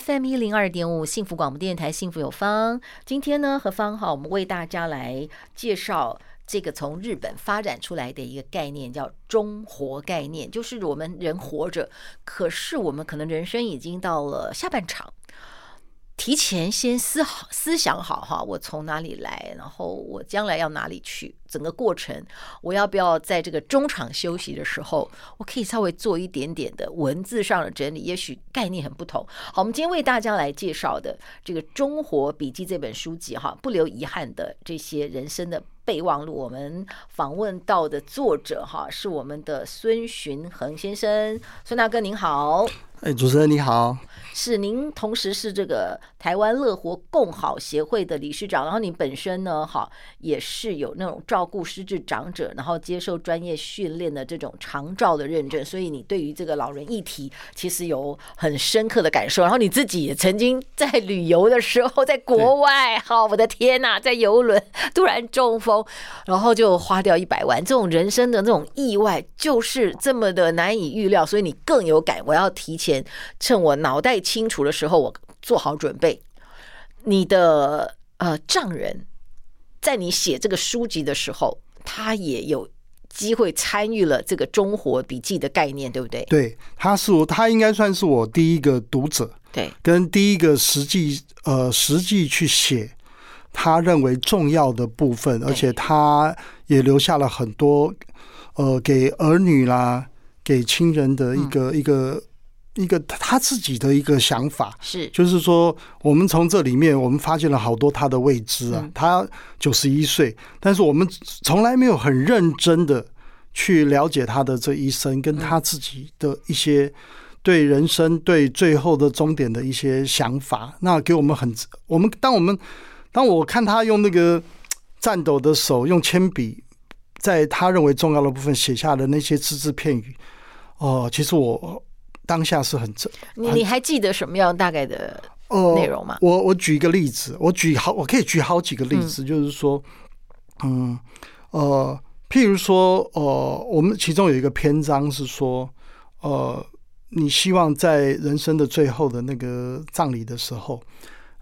FM 一零二点五幸福广播电台，幸福有方。今天呢，何芳哈，我们为大家来介绍这个从日本发展出来的一个概念，叫中活概念，就是我们人活着，可是我们可能人生已经到了下半场。提前先思好思想好哈，我从哪里来，然后我将来要哪里去，整个过程我要不要在这个中场休息的时候，我可以稍微做一点点的文字上的整理，也许概念很不同。好，我们今天为大家来介绍的这个《中活笔记》这本书籍哈，不留遗憾的这些人生的备忘录。我们访问到的作者哈，是我们的孙寻恒先生，孙大哥您好。哎，主持人你好。是您同时是这个台湾乐活共好协会的理事长，然后你本身呢，哈也是有那种照顾失智长者，然后接受专业训练的这种长照的认证，所以你对于这个老人议题其实有很深刻的感受。然后你自己也曾经在旅游的时候，在国外，好，我的天呐，在游轮突然中风，然后就花掉一百万，这种人生的那种意外就是这么的难以预料，所以你更有感。我要提前趁我脑袋。清楚的时候，我做好准备。你的呃丈人，在你写这个书籍的时候，他也有机会参与了这个中活笔记的概念，对不对？对，他是我，他应该算是我第一个读者，对，跟第一个实际呃实际去写他认为重要的部分，而且他也留下了很多呃给儿女啦、给亲人的一个、嗯、一个。一个他自己的一个想法是，就是说，我们从这里面我们发现了好多他的未知啊。他九十一岁，但是我们从来没有很认真的去了解他的这一生，跟他自己的一些对人生、对最后的终点的一些想法。那给我们很，我们当我们当我看他用那个颤抖的手，用铅笔在他认为重要的部分写下的那些只字片语，哦，其实我。当下是很正，你你还记得什么样大概的内容吗？呃、我我举一个例子，我举好，我可以举好几个例子，嗯、就是说，嗯呃，譬如说，呃，我们其中有一个篇章是说，呃，你希望在人生的最后的那个葬礼的时候，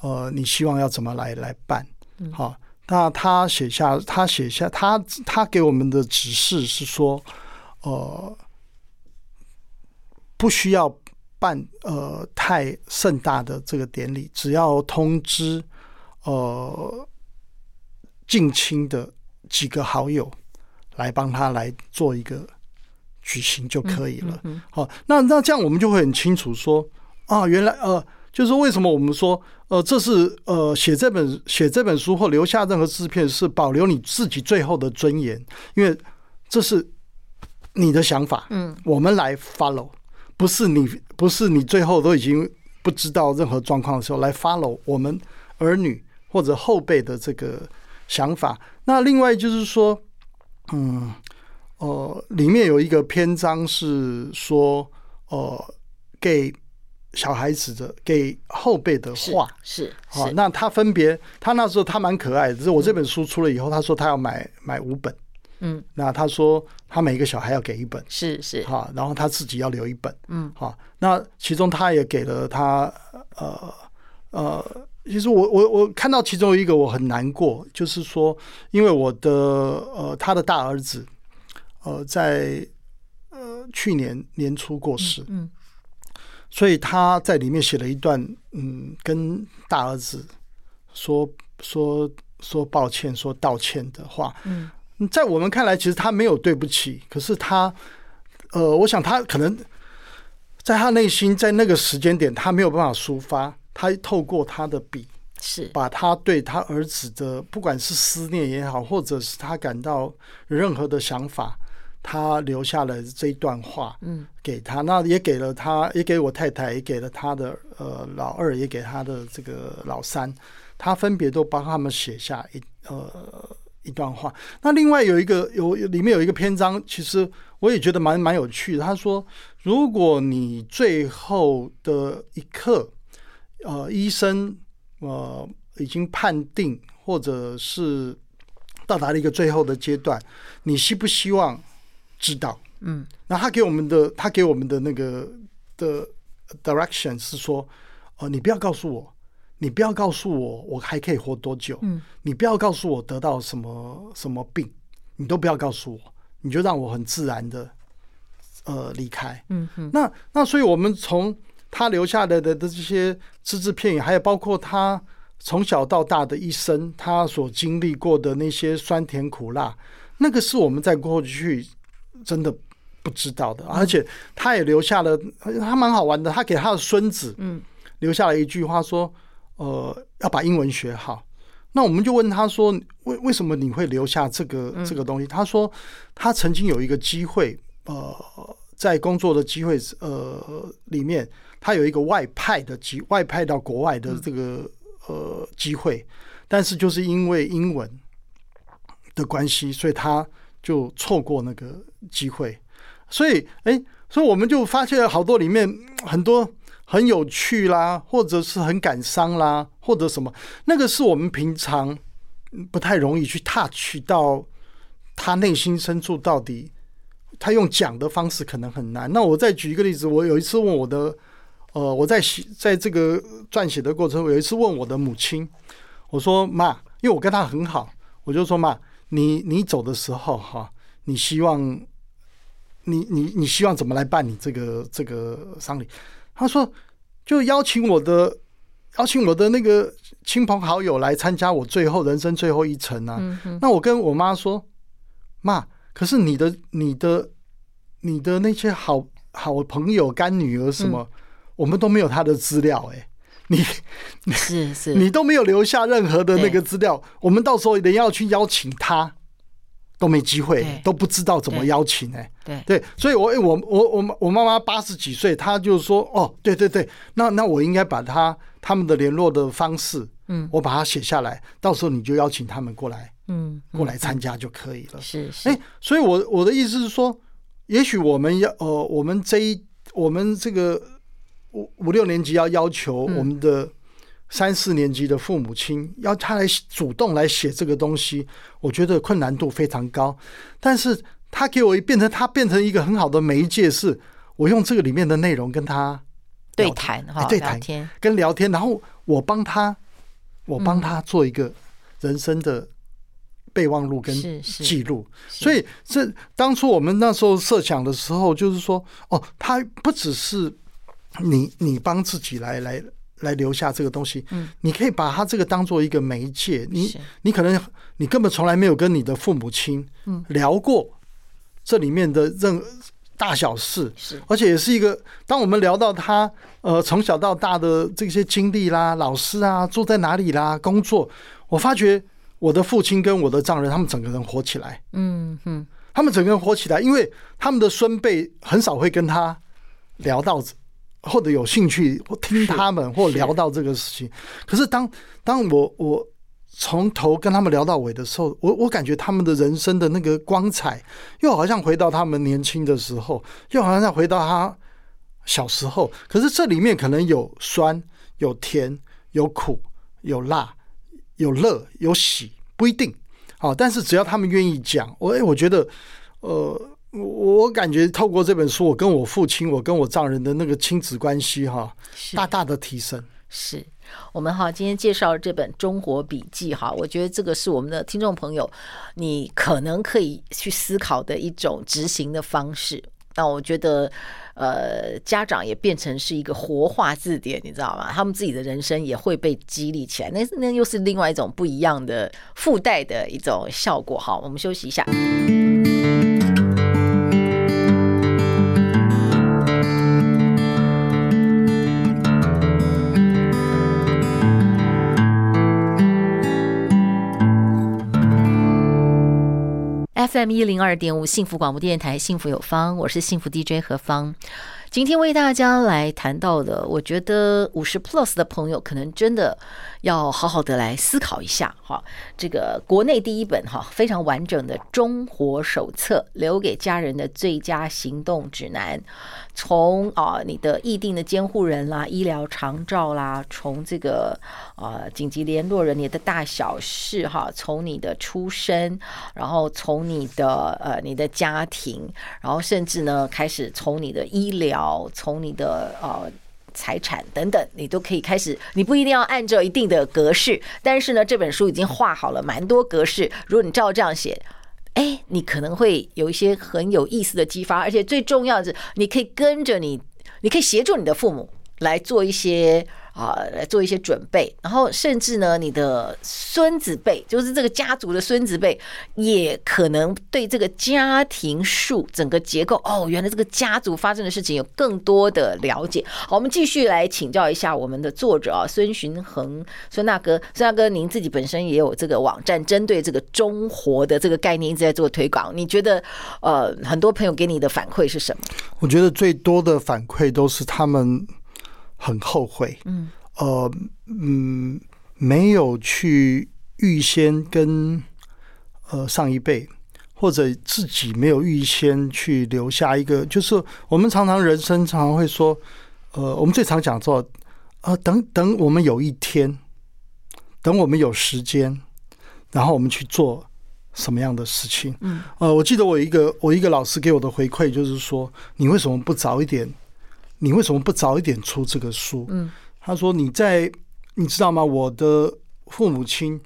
呃，你希望要怎么来来办？好、嗯，那他写下，他写下，他他给我们的指示是说，呃。不需要办呃太盛大的这个典礼，只要通知呃近亲的几个好友来帮他来做一个举行就可以了。好、嗯嗯嗯，那那这样我们就会很清楚说啊，原来呃就是为什么我们说呃这是呃写这本写这本书或留下任何制片是保留你自己最后的尊严，因为这是你的想法。嗯，我们来 follow。不是你，不是你，最后都已经不知道任何状况的时候来 follow 我们儿女或者后辈的这个想法。那另外就是说，嗯，呃，里面有一个篇章是说，呃，给小孩子的，给后辈的话是，是，好，那他分别，他那时候他蛮可爱的，就是我这本书出了以后，他说他要买买五本。嗯，那他说他每一个小孩要给一本，是是。哈，然后他自己要留一本，嗯，哈，那其中他也给了他，呃呃，其实我我我看到其中一个我很难过，就是说，因为我的呃他的大儿子，呃在呃去年年初过世，嗯，嗯，所以他在里面写了一段，嗯，跟大儿子说说说抱歉、说道歉的话，嗯。在我们看来，其实他没有对不起，可是他，呃，我想他可能在他内心，在那个时间点，他没有办法抒发，他透过他的笔，是。把他对他儿子的，不管是思念也好，或者是他感到任何的想法，他留下了这一段话，嗯，给他，那也给了他，也给我太太，也给了他的呃老二，也给他的这个老三，他分别都帮他们写下一呃一段话。那另外有一个有里面有一个篇章，其实我也觉得蛮蛮有趣的。他说，如果你最后的一刻，呃，医生呃已经判定，或者是到达了一个最后的阶段，你希不希望？知道，嗯，那他给我们的，他给我们的那个的 direction 是说，哦、呃，你不要告诉我，你不要告诉我，我还可以活多久，嗯，你不要告诉我得到什么什么病，你都不要告诉我，你就让我很自然的，呃，离开，嗯哼，那那所以我们从他留下来的的这些只字片语，还有包括他从小到大的一生，他所经历过的那些酸甜苦辣，那个是我们在过去。真的不知道的，而且他也留下了，他蛮好玩的。他给他的孙子，嗯，留下了一句话说：“呃，要把英文学好。”那我们就问他说：“为为什么你会留下这个这个东西？”他说：“他曾经有一个机会，呃，在工作的机会，呃，里面他有一个外派的机，外派到国外的这个呃机会，但是就是因为英文的关系，所以他。”就错过那个机会，所以哎，所以我们就发现了好多里面很多很有趣啦，或者是很感伤啦，或者什么，那个是我们平常不太容易去 touch 到他内心深处到底，他用讲的方式可能很难。那我再举一个例子，我有一次问我的，呃，我在写在这个撰写的过程，我有一次问我的母亲，我说妈，因为我跟她很好，我就说妈。你你走的时候哈，你希望你你你希望怎么来办理这个这个丧礼？他说就邀请我的邀请我的那个亲朋好友来参加我最后人生最后一程啊。嗯、那我跟我妈说，妈，可是你的你的你的那些好好朋友干女儿什么，嗯、我们都没有她的资料哎。你是是，你都没有留下任何的那个资料，我们到时候一定要去邀请他都没机会，都不知道怎么邀请哎、欸，对。对，所以我我我我我妈妈八十几岁，她就说哦，对对对，那那我应该把他他们的联络的方式，嗯，我把它写下来，到时候你就邀请他们过来，嗯，过来参加就可以了。是是，哎，所以我我的意思是说，也许我们要呃，我们这一我们这个。五五六年级要要求我们的三四年级的父母亲要他来主动来写这个东西，我觉得困难度非常高。但是他给我一变成他变成一个很好的媒介，是我用这个里面的内容跟他 对谈哈，对谈跟聊天，然后我帮他我帮他做一个人生的备忘录跟记录。所以这当初我们那时候设想的时候，就是说哦，他不只是。你你帮自己来来来留下这个东西，嗯，你可以把它这个当做一个媒介，你你可能你根本从来没有跟你的父母亲聊过这里面的任大小事，是，而且也是一个，当我们聊到他呃从小到大的这些经历啦，老师啊住在哪里啦，工作，我发觉我的父亲跟我的丈人他们整个人活起来，嗯嗯，他们整个人活起来，因为他们的孙辈很少会跟他聊到。或者有兴趣或听他们或聊到这个事情，可是当当我我从头跟他们聊到尾的时候，我我感觉他们的人生的那个光彩，又好像回到他们年轻的时候，又好像回到他小时候。可是这里面可能有酸、有甜、有苦、有辣、有乐、有喜，不一定。好，但是只要他们愿意讲，我哎，我觉得呃。我我感觉透过这本书，我跟我父亲，我跟我丈人的那个亲子关系哈，大大的提升。是我们哈今天介绍这本《中国笔记》哈，我觉得这个是我们的听众朋友，你可能可以去思考的一种执行的方式。那我觉得，呃，家长也变成是一个活化字典，你知道吗？他们自己的人生也会被激励起来，那那又是另外一种不一样的附带的一种效果。好，我们休息一下。FM 一零二点五幸福广播电台，幸福有方，我是幸福 DJ 何方。今天为大家来谈到的，我觉得五十 plus 的朋友可能真的要好好的来思考一下哈。这个国内第一本哈非常完整的中活手册，留给家人的最佳行动指南。从啊你的意定的监护人啦、医疗长照啦，从这个啊紧急联络人你的大小事哈，从你的出生，然后从你的呃你的家庭，然后甚至呢开始从你的医疗。从你的呃财产等等，你都可以开始。你不一定要按照一定的格式，但是呢，这本书已经画好了蛮多格式。如果你照这样写，哎，你可能会有一些很有意思的激发。而且最重要的是，你可以跟着你，你可以协助你的父母来做一些。啊，来做一些准备，然后甚至呢，你的孙子辈，就是这个家族的孙子辈，也可能对这个家庭树整个结构，哦，原来这个家族发生的事情有更多的了解。好，我们继续来请教一下我们的作者啊，孙寻恒，孙大哥，孙大哥，您自己本身也有这个网站，针对这个中活的这个概念一直在做推广。你觉得，呃，很多朋友给你的反馈是什么？我觉得最多的反馈都是他们。很后悔，嗯，呃，嗯，没有去预先跟呃上一辈或者自己没有预先去留下一个，就是我们常常人生常常会说，呃，我们最常讲说，呃，等等我们有一天，等我们有时间，然后我们去做什么样的事情，嗯，呃，我记得我一个我一个老师给我的回馈就是说，你为什么不早一点？你为什么不早一点出这个书？嗯，他说你在，你知道吗？我的父母亲，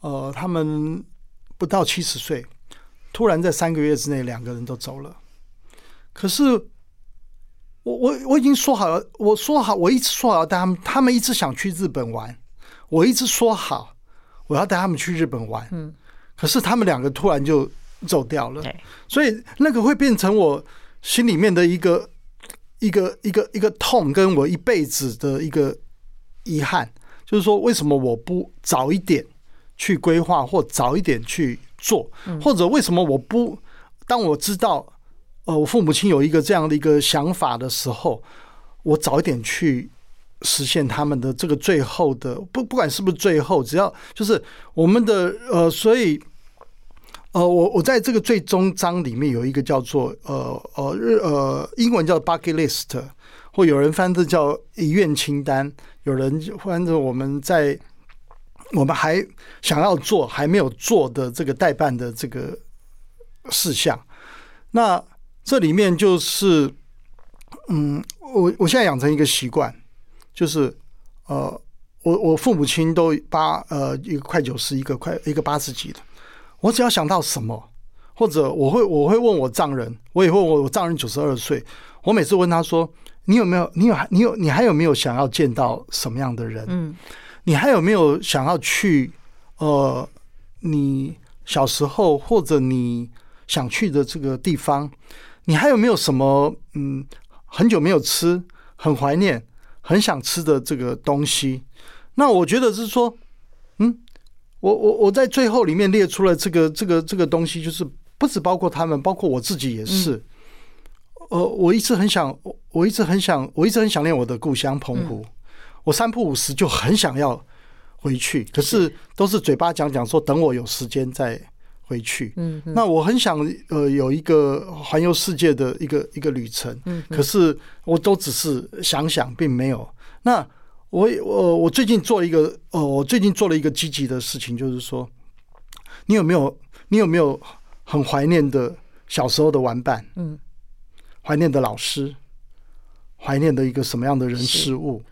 呃，他们不到七十岁，突然在三个月之内两个人都走了。可是我我我已经说好了，我说好，我一直说好要带他们，他们一直想去日本玩，我一直说好我要带他们去日本玩。嗯，可是他们两个突然就走掉了，所以那个会变成我心里面的一个。一个一个一个痛，跟我一辈子的一个遗憾，就是说，为什么我不早一点去规划，或早一点去做，或者为什么我不当我知道，呃，我父母亲有一个这样的一个想法的时候，我早一点去实现他们的这个最后的不，不管是不是最后，只要就是我们的呃，所以。呃，我我在这个最终章里面有一个叫做呃呃日呃英文叫 bucket list，或有人翻译叫遗愿清单，有人翻译我们在我们还想要做还没有做的这个代办的这个事项。那这里面就是，嗯，我我现在养成一个习惯，就是呃，我我父母亲都八呃一个快九十，一个快一个八十几的。我只要想到什么，或者我会我会问我丈人，我也会问我我丈人九十二岁，我每次问他说：“你有没有？你有？你有？你还有没有想要见到什么样的人？嗯，你还有没有想要去？呃，你小时候或者你想去的这个地方，你还有没有什么？嗯，很久没有吃，很怀念，很想吃的这个东西？那我觉得是说，嗯。”我我我在最后里面列出了这个这个这个东西，就是不只包括他们，包括我自己也是。呃，我一直很想，我一直很想，我一直很想念我的故乡澎湖。我三不五时就很想要回去，可是都是嘴巴讲讲说等我有时间再回去。嗯，那我很想呃有一个环游世界的一个一个旅程。嗯，可是我都只是想想，并没有那。我我我最近做了一个哦，我最近做了一个积极的事情，就是说，你有没有你有没有很怀念的小时候的玩伴？嗯，怀念的老师，怀念的一个什么样的人事物？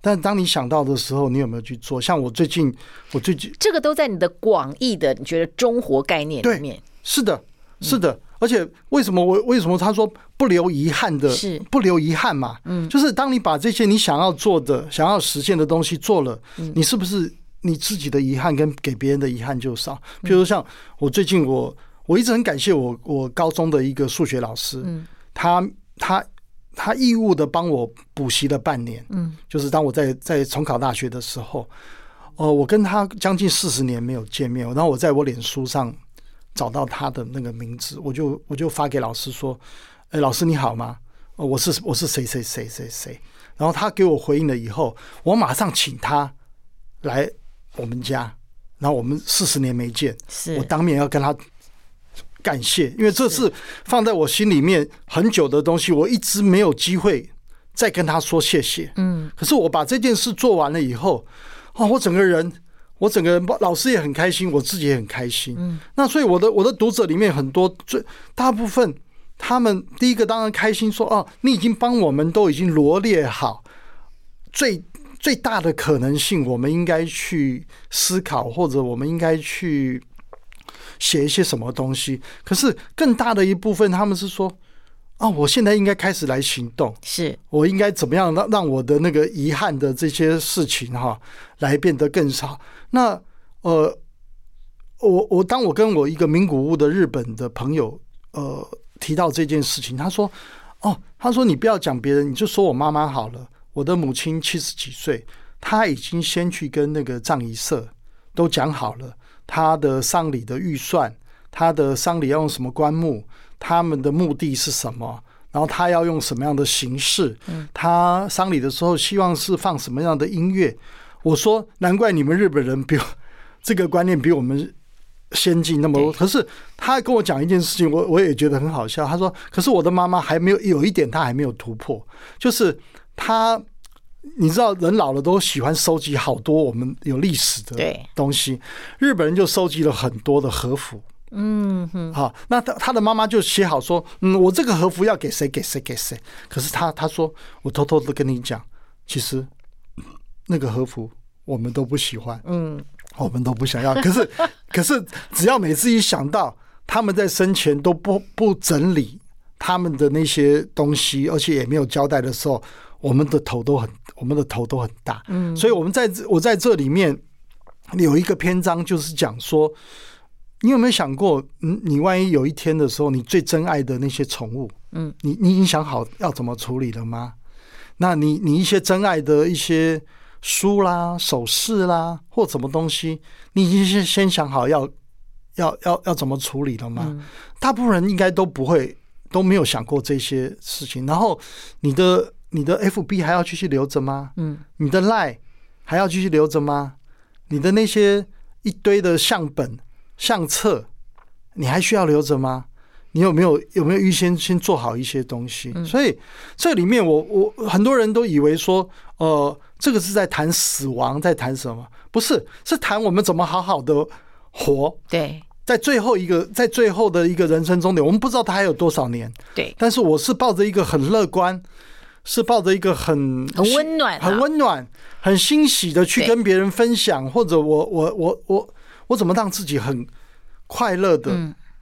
但当你想到的时候，你有没有去做？像我最近，我最近这个都在你的广义的你觉得中活概念里面。是的，是的。嗯而且为什么我为什么他说不留遗憾的？是不留遗憾嘛？嗯，就是当你把这些你想要做的、想要实现的东西做了，你是不是你自己的遗憾跟给别人的遗憾就少？譬如像我最近我我一直很感谢我我高中的一个数学老师，嗯他他他义务的帮我补习了半年，嗯，就是当我在在重考大学的时候，哦，我跟他将近四十年没有见面，然后我在我脸书上。找到他的那个名字，我就我就发给老师说：“哎，老师你好吗？我是我是谁谁谁谁谁。”然后他给我回应了以后，我马上请他来我们家。然后我们四十年没见，我当面要跟他感谢，因为这是放在我心里面很久的东西，我一直没有机会再跟他说谢谢。嗯，可是我把这件事做完了以后，啊，我整个人，我整个人，老师也很开心，我自己也很开心。嗯，那所以我的我的读者里面很多最大部分，他们第一个当然开心说，哦，你已经帮我们都已经罗列好最。最大的可能性，我们应该去思考，或者我们应该去写一些什么东西。可是更大的一部分，他们是说：“啊，我现在应该开始来行动，是我应该怎么样让让我的那个遗憾的这些事情哈，来变得更少。”那呃，我我当我跟我一个名古屋的日本的朋友呃提到这件事情，他说：“哦，他说你不要讲别人，你就说我妈妈好了。”我的母亲七十几岁，她已经先去跟那个葬仪社都讲好了，她的丧礼的预算，她的丧礼要用什么棺木，他们的目的是什么，然后他要用什么样的形式，他丧礼的时候希望是放什么样的音乐。我说，难怪你们日本人比这个观念比我们先进那么多。可是他跟我讲一件事情，我我也觉得很好笑。他说，可是我的妈妈还没有有一点，她还没有突破，就是。他，你知道，人老了都喜欢收集好多我们有历史的东西。日本人就收集了很多的和服，嗯哼，好，那他他的妈妈就写好说，嗯，我这个和服要给谁给谁给谁。可是他他说，我偷偷的跟你讲，其实那个和服我们都不喜欢，嗯，我们都不想要。可是 可是，只要每次一想到他们在生前都不不整理他们的那些东西，而且也没有交代的时候。我们的头都很，我们的头都很大，嗯，所以我们在这，我在这里面有一个篇章，就是讲说，你有没有想过，嗯，你万一有一天的时候，你最珍爱的那些宠物，嗯，你你已经想好要怎么处理了吗？那你你一些珍爱的一些书啦、首饰啦，或什么东西，你已经先先想好要要要要怎么处理了吗？大部分人应该都不会，都没有想过这些事情。然后你的。你的 FB 还要继续留着吗？嗯，你的 Line 还要继续留着吗？你的那些一堆的相本、相册，你还需要留着吗？你有没有有没有预先先做好一些东西？嗯、所以这里面我我很多人都以为说，呃，这个是在谈死亡，在谈什么？不是，是谈我们怎么好好的活。对，在最后一个，在最后的一个人生终点，我们不知道他还有多少年。对，但是我是抱着一个很乐观。是抱着一个很很温暖、很温暖、很欣喜的去跟别人分享，或者我我我我我怎么让自己很快乐的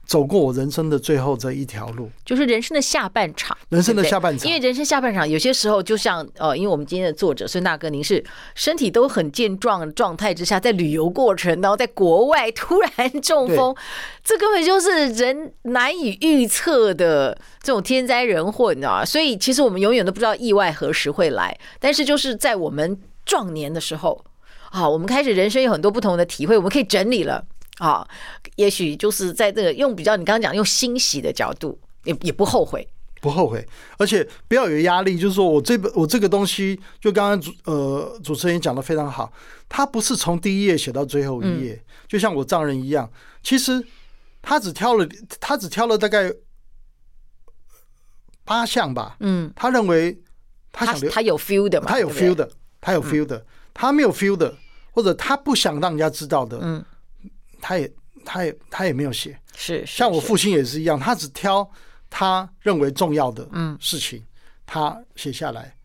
走过我人生的最后这一条路，就是人生的下半场。人生的下半场，因为人生下半场有些时候就像呃，因为我们今天的作者孙大哥，您是身体都很健壮状态之下，在旅游过程，然后在国外突然中风，这根本就是人难以预测的这种天灾人祸，你知道吗？所以其实我们永远都不知道意外何时会来，但是就是在我们壮年的时候啊，我们开始人生有很多不同的体会，我们可以整理了。啊，也许就是在这个用比较你刚刚讲用欣喜的角度，也也不后悔，不后悔，而且不要有压力。就是说我这本我这个东西，就刚刚主呃主持人讲的非常好，他不是从第一页写到最后一页，嗯、就像我丈人一样，其实他只挑了他只挑了大概八项吧，嗯，他认为他想他，他有 feel 的嘛，他有 feel 的，他有 feel 的，他没有 feel 的，或者他不想让人家知道的，嗯。他也，他也，他也没有写。是，像我父亲也是一样，他只挑他认为重要的事情，他写下来，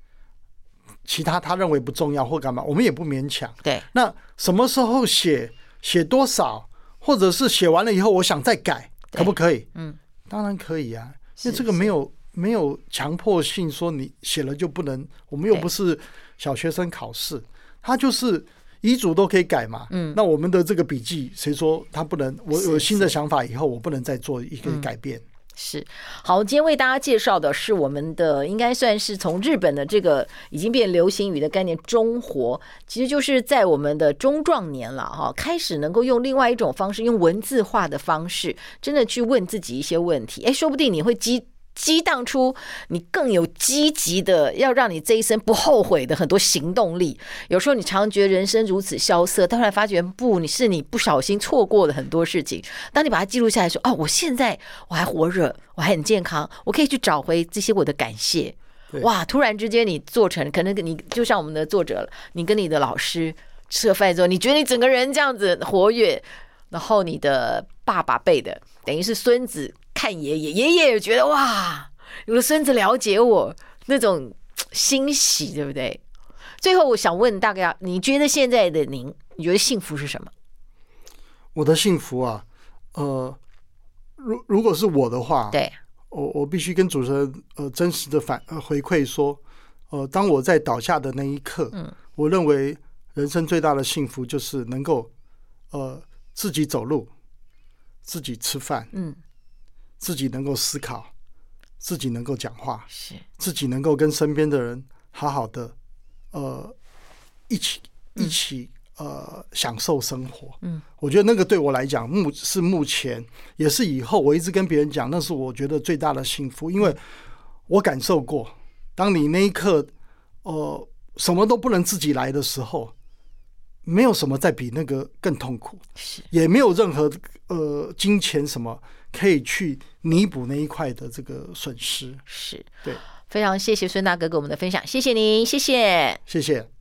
其他他认为不重要或干嘛，我们也不勉强。对。那什么时候写，写多少，或者是写完了以后，我想再改，可不可以？嗯，当然可以啊，因为这个没有没有强迫性，说你写了就不能。我们又不是小学生考试，他就是。遗嘱都可以改嘛？嗯，那我们的这个笔记，谁说他不能？我有新的想法以后，我不能再做一个改变。是，好，今天为大家介绍的是我们的，应该算是从日本的这个已经变流行语的概念“中活”，其实就是在我们的中壮年了哈，开始能够用另外一种方式，用文字化的方式，真的去问自己一些问题，哎，说不定你会激。激荡出你更有积极的，要让你这一生不后悔的很多行动力。有时候你常觉得人生如此萧瑟，突然发觉不，你是你不小心错过了很多事情。当你把它记录下来说，哦，我现在我还活着，我还很健康，我可以去找回这些我的感谢。哇！突然之间你做成，可能你就像我们的作者了，你跟你的老师吃了饭之后，你觉得你整个人这样子活跃，然后你的爸爸辈的，等于是孙子。看爷爷，爷爷也觉得哇，有了孙子了解我，那种 欣喜，对不对？最后，我想问大家，你觉得现在的您，你觉得幸福是什么？我的幸福啊，呃，如如果是我的话，对，我我必须跟主持人呃真实的反呃回馈说，呃，当我在倒下的那一刻，嗯，我认为人生最大的幸福就是能够呃自己走路，自己吃饭，嗯。自己能够思考，自己能够讲话，是。自己能够跟身边的人好好的，呃，一起一起呃享受生活。嗯，我觉得那个对我来讲，目是目前也是以后，我一直跟别人讲，那是我觉得最大的幸福，因为我感受过，当你那一刻，呃，什么都不能自己来的时候，没有什么再比那个更痛苦，是。也没有任何呃金钱什么。可以去弥补那一块的这个损失，是。对，非常谢谢孙大哥给我们的分享，谢谢您，谢谢，谢谢。